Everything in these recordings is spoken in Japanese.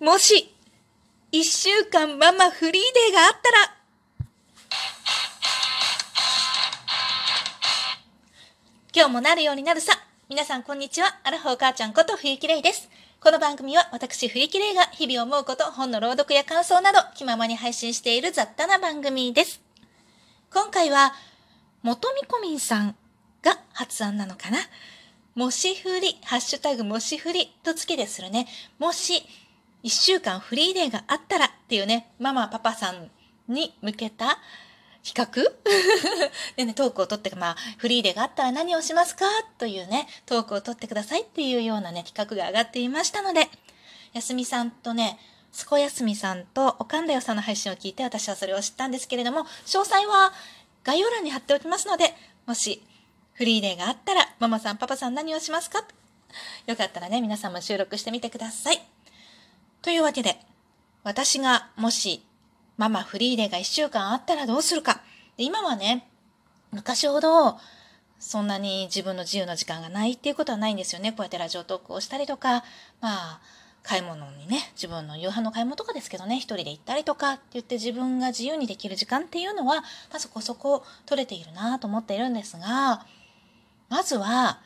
もし、一週間ママフリーデーがあったら、今日もなるようになるさ。皆さんこんにちは。アラフォー母ちゃんこと冬木玲です。この番組は私冬木玲が日々思うこと、本の朗読や感想など気ままに配信している雑多な番組です。今回は、元みこみんさんが発案なのかな。もしフリ、ハッシュタグもしフリと付けでするね。もし、一週間フリーデーがあったらっていうね、ママ、パパさんに向けた企画？でね、トークを取って、まあ、フリーデーがあったら何をしますか？というね、トークを取ってくださいっていうようなね、企画が上がっていましたので、やすみさんとね、すこやすみさんとおかんだよさんの配信を聞いて私はそれを知ったんですけれども、詳細は概要欄に貼っておきますので、もしフリーデーがあったら、ママさん、パパさん何をしますか？よかったらね、皆さんも収録してみてください。というわけで、私がもし、ママフリーデーが1週間あったらどうするか。で今はね、昔ほど、そんなに自分の自由な時間がないっていうことはないんですよね。こうやってラジオトークをしたりとか、まあ、買い物にね、自分の夕飯の買い物とかですけどね、一人で行ったりとかって言って自分が自由にできる時間っていうのは、まあ、そこそこ取れているなと思っているんですが、まずは、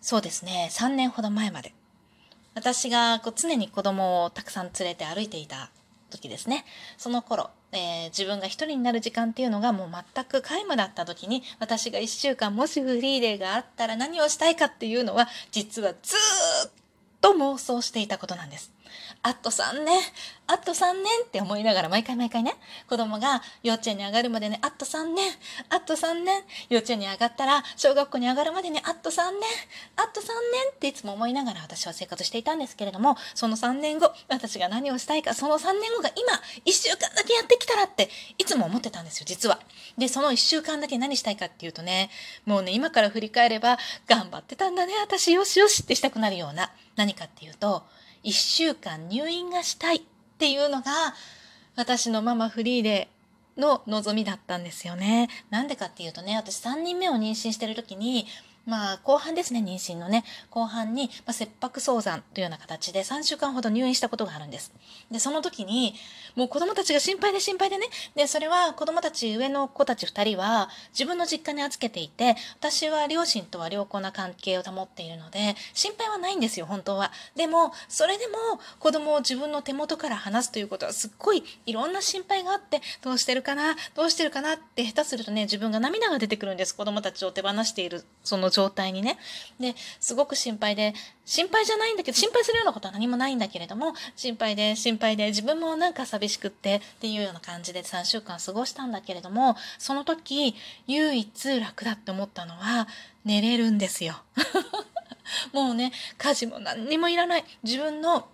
そうですね、3年ほど前まで。私がこう常に子供をたくさん連れて歩いていた時ですね。その頃、えー、自分が一人になる時間っていうのがもう全く皆無だった時に、私が1週間もしフリーデーがあったら何をしたいかっていうのは、実はずっと妄想していたことなんです。あと3年、あと3年って思いながら毎回毎回ね、子供が幼稚園に上がるまでね、あと3年、あと3年、幼稚園に上がったら小学校に上がるまでね、あと3年、あと3年っていつも思いながら私は生活していたんですけれども、その3年後、私が何をしたいか、その3年後が今、1週間だけやってきたらって、いつも思ってたんですよ、実は。で、その1週間だけ何したいかっていうとね、もうね、今から振り返れば、頑張ってたんだね、私、よしよしってしたくなるような、何かっていうと、1週間入院がしたいっていうのが私のママフリーでの望みだったんですよね。なんでかっていうとね、私3人目を妊娠してる時にまあ、後半ですね、妊娠のね、後半に、まあ、切迫早産というような形で3週間ほど入院したことがあるんです。で、その時に、もう子供たちが心配で心配でね、で、それは子供たち、上の子たち2人は自分の実家に預けていて、私は両親とは良好な関係を保っているので、心配はないんですよ、本当は。でも、それでも子供を自分の手元から離すということはすっごいいろんな心配があって、どうしてるかな、どうしてるかなって下手するとね、自分が涙が出てくるんです。子供たちを手放している、その状態にね。で、すごく心配で、心配じゃないんだけど、心配するようなことは何もないんだけれども、心配で、心配で、自分もなんか寂しくってっていうような感じで3週間過ごしたんだけれども、その時、唯一楽だって思ったのは、寝れるんですよ。もうね、家事も何にもいらない。自分の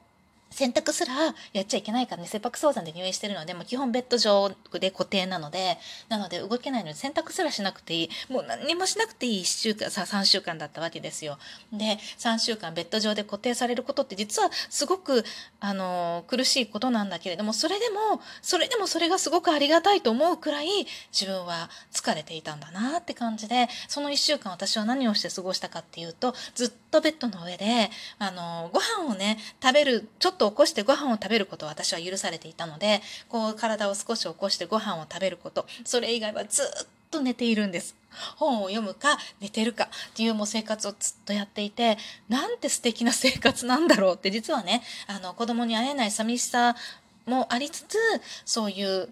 洗濯すらやっちゃいけないからね、切迫早産で入院してるので、もう基本ベッド上で固定なので、なので動けないので洗濯すらしなくていい。もう何もしなくていい1週間、さ、3週間だったわけですよ。で、3週間ベッド上で固定されることって実はすごく、あの、苦しいことなんだけれども、それでも、それでもそれがすごくありがたいと思うくらい自分は疲れていたんだなって感じで、その1週間私は何をして過ごしたかっていうと、ずっとベッドの上で、あの、ご飯をね、食べる、ちょっと起こしてご飯を食べることは私は許されていたので、こう体を少し起こしてご飯を食べること、それ以外はずっと寝ているんです。本を読むか寝てるかっていうもう生活をずっとやっていて、なんて素敵な生活なんだろうって実はね、あの子供に会えない寂しさもありつつ、そういう、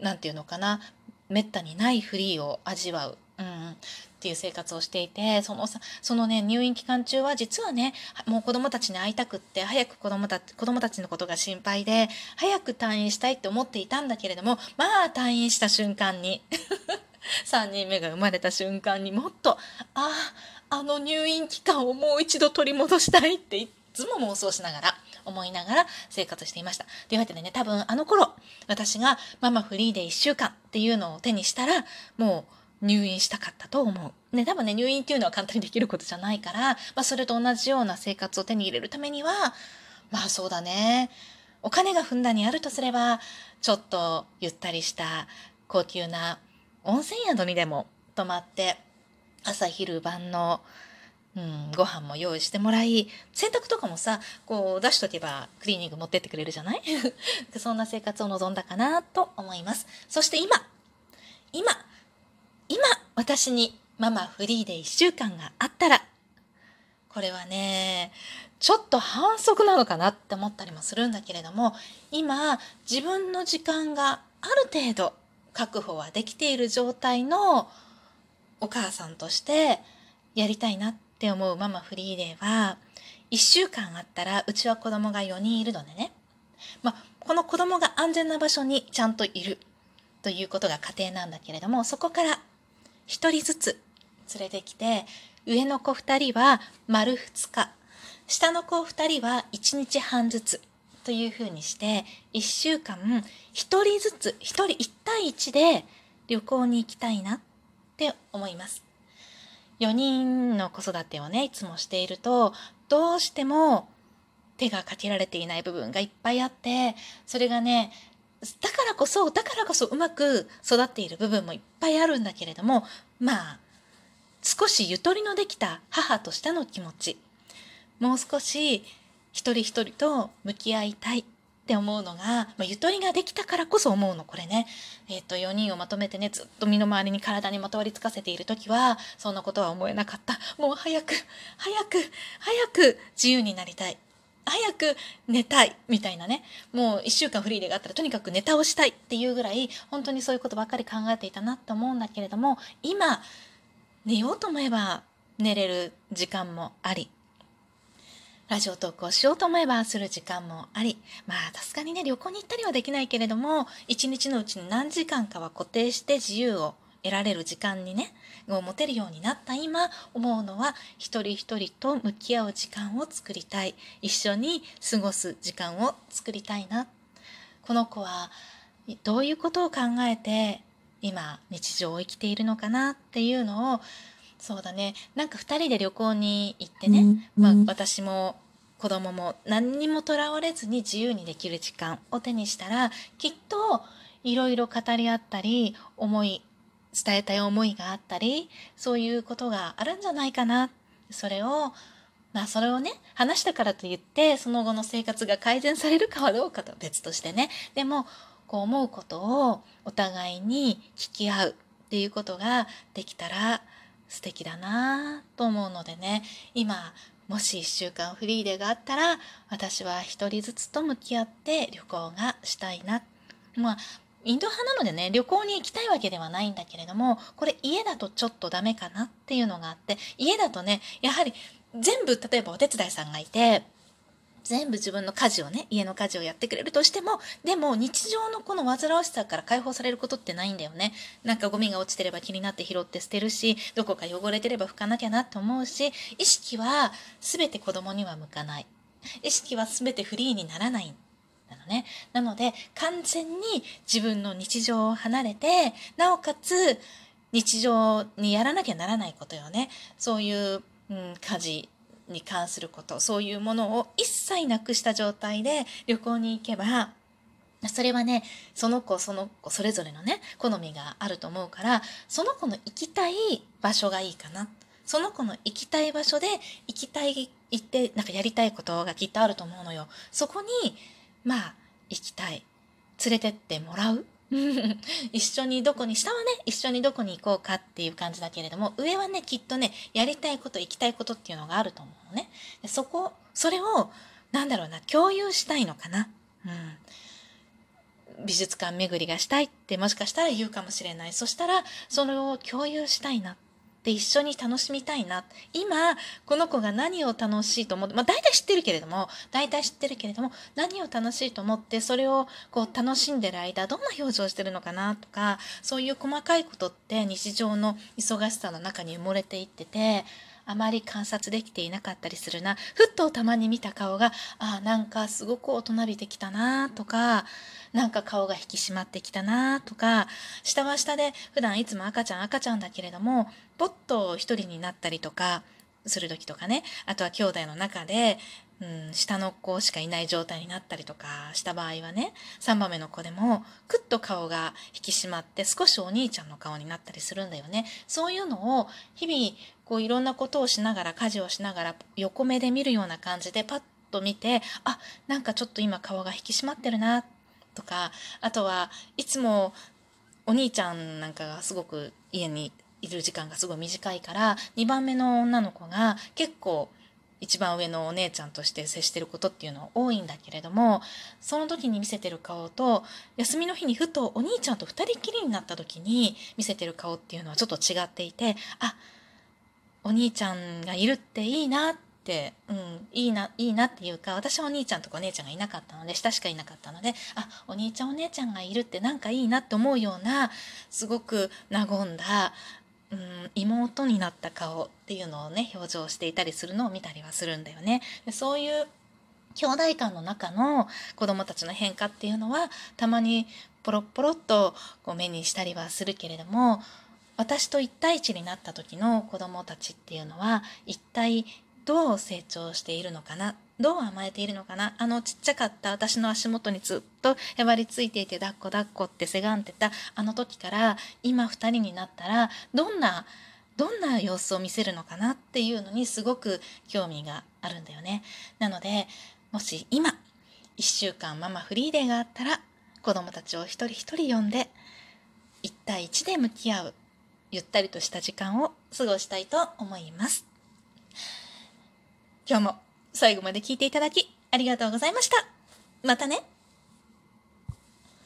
なんていうのかな、めったにないフリーを味わう。うん、っていう生活をしていてそのそのね入院期間中は実はねもう子供たちに会いたくって早く子供た子供たちのことが心配で早く退院したいって思っていたんだけれどもまあ退院した瞬間に 3人目が生まれた瞬間にもっとあああの入院期間をもう一度取り戻したいっていつも妄想しながら思いながら生活していました。というわけでね、多分あの頃、私がママフリーで1週間っていうのを手にしたら、もう入院したかったと思う。ね、多分ね、入院っていうのは簡単にできることじゃないから、まあ、それと同じような生活を手に入れるためには、まあそうだね。お金がふんだんにあるとすれば、ちょっとゆったりした高級な温泉宿にでも泊まって、朝昼晩のうん、ご飯も用意してもらい洗濯とかもさこう出しとけばクリーニング持ってってくれるじゃない？そんな生活を望んだかなと思いますそして今今今私にママフリーで1週間があったらこれはねちょっと反則なのかなって思ったりもするんだけれども今自分の時間がある程度確保はできている状態のお母さんとしてやりたいなって思うママフリーデーは1週間あったらうちは子供が4人いるのでね、まあ、この子供が安全な場所にちゃんといるということが家庭なんだけれどもそこから1人ずつ連れてきて上の子2人は丸2日下の子2人は1日半ずつというふうにして1週間1人ずつ1人1対1で旅行に行きたいなって思います。4人の子育てをねいつもしているとどうしても手がかけられていない部分がいっぱいあってそれがねだからこそだからこそうまく育っている部分もいっぱいあるんだけれどもまあ少しゆとりのできた母としての気持ち。もう少し一人一人と向き合いたいって思うのが、まあ、ゆとりができたからこそ思うのこれね、えー、と4人をまとめてねずっと身の回りに体にまとわりつかせている時はそんなことは思えなかった。もう早く早く早く自由になりたい。早く寝たいみたいなね。もう1週間フリーでがあったらとにかくネタをしたいっていうぐらい本当にそういうことばっかり考えていたなって思うんだけれども今寝ようと思えば寝れる時間もありラジオトークをしようと思えばする時間もあり、まあ、さすがにね、旅行に行ったりはできないけれども、一日のうちに何時間かは固定して自由を得られる時間にね、を持てるようになった今、思うのは、一人一人と向き合う時間を作りたい。一緒に過ごす時間を作りたいな。この子は、どういうことを考えて、今、日常を生きているのかなっていうのを、そうだねなんか2人で旅行に行ってね、うん、まあ、私も子供も何にもとらわれずに自由にできる時間を手にしたらきっといろいろ語り合ったり思い伝えたい思いがあったりそういうことがあるんじゃないかな。それをまあそれをね話したからといってその後の生活が改善されるかはどうかと別としてね。でもこう思うことをお互いに聞き合うっていうことができたら素敵だなと思うのでね。今もし1週間フリーデーがあったら私は1人ずつと向き合って旅行がしたいな。まあインド派なのでね旅行に行きたいわけではないんだけれどもこれ家だとちょっとダメかなっていうのがあって家だとねやはり全部例えばお手伝いさんがいて全部自分の家事をね、家の家事をやってくれるとしても、でも日常のこの煩わしさから解放されることってないんだよね。なんかゴミが落ちてれば気になって拾って捨てるし、どこか汚れてれば拭かなきゃなって思うし、意識は全て子供には向かない。意識は全てフリーにならない。ね。なので、完全に自分の日常を離れて、なおかつ、日常にやらなきゃならないことよね。そういう、うん、家事に関することそういうものを一切なくした状態で旅行に行けばそれはねその子その子それぞれのね好みがあると思うからその子の行きたい場所がいいかなその子の行きたい場所で行きたい行ってなんかやりたいことがきっとあると思うのよそこにまあ行きたい連れてってもらう？一緒にどこに、下はね、一緒にどこに行こうかっていう感じだけれども、上はね、きっとね、やりたいこと、行きたいことっていうのがあると思うのね。でそこ、それを、なんだろうな、共有したいのかな。うん。美術館巡りがしたいってもしかしたら言うかもしれない。そしたら、それを共有したいなっ。で一緒に楽しみたいな。今この子が何を楽しいと思ってまあ大体知ってるけれども大体知ってるけれども何を楽しいと思ってそれをこう楽しんでる間どんな表情をしてるのかなとかそういう細かいことって日常の忙しさの中に埋もれていっててあまり観察できていなかったりするな。ふっとたまに見た顔があなんかすごく大人びてきたなとかなんか顔が引き締まってきたなとか下は下で普段いつも赤ちゃん赤ちゃんだけれどもポッと一人になったりとかする時とかね。あとは兄弟の中で、うん、下の子しかいない状態になったりとかした場合はね3番目の子でもクッと顔が引き締まって少しお兄ちゃんの顔になったりするんだよね。そういうのを日々こういろんなことをしながら家事をしながら横目で見るような感じでパッと見てあなんかちょっと今顔が引き締まってるなとかあとはいつもお兄ちゃんなんかがすごく家にいる時間がすごい短いから2番目の女の子が結構一番上のお姉ちゃんとして接してることっていうのは多いんだけれどもその時に見せてる顔と休みの日にふとお兄ちゃんと2人きりになった時に見せてる顔っていうのはちょっと違っていてあお兄ちゃんがいるっていいなって、うん、いいな、いいなっていうか、私はお兄ちゃんとかお姉ちゃんがいなかったので、下しかいなかったので、あ、お兄ちゃんお姉ちゃんがいるってなんかいいなって思うような、すごく和んだ、うん、妹になった顔っていうのをね、表情していたりするのを見たりはするんだよね。でそういう兄弟間の中の子供たちの変化っていうのは、たまにポロポロっとこう目にしたりはするけれども、私と一対一になった時の子供たちっていうのは一体どう成長しているのかな？どう甘えているのかな？あのちっちゃかった私の足元にずっとへばりついていて抱っこ抱っこってせがんでたあの時から今2人になったらどんなどんな様子を見せるのかなっていうのにすごく興味があるんだよね。なのでもし今1週間ママフリーデーがあったら子供たちを一人一人呼んで1対1で向き合う。ゆったりとした時間を過ごしたいと思います。今日も最後まで聞いていただきありがとうございました。またね。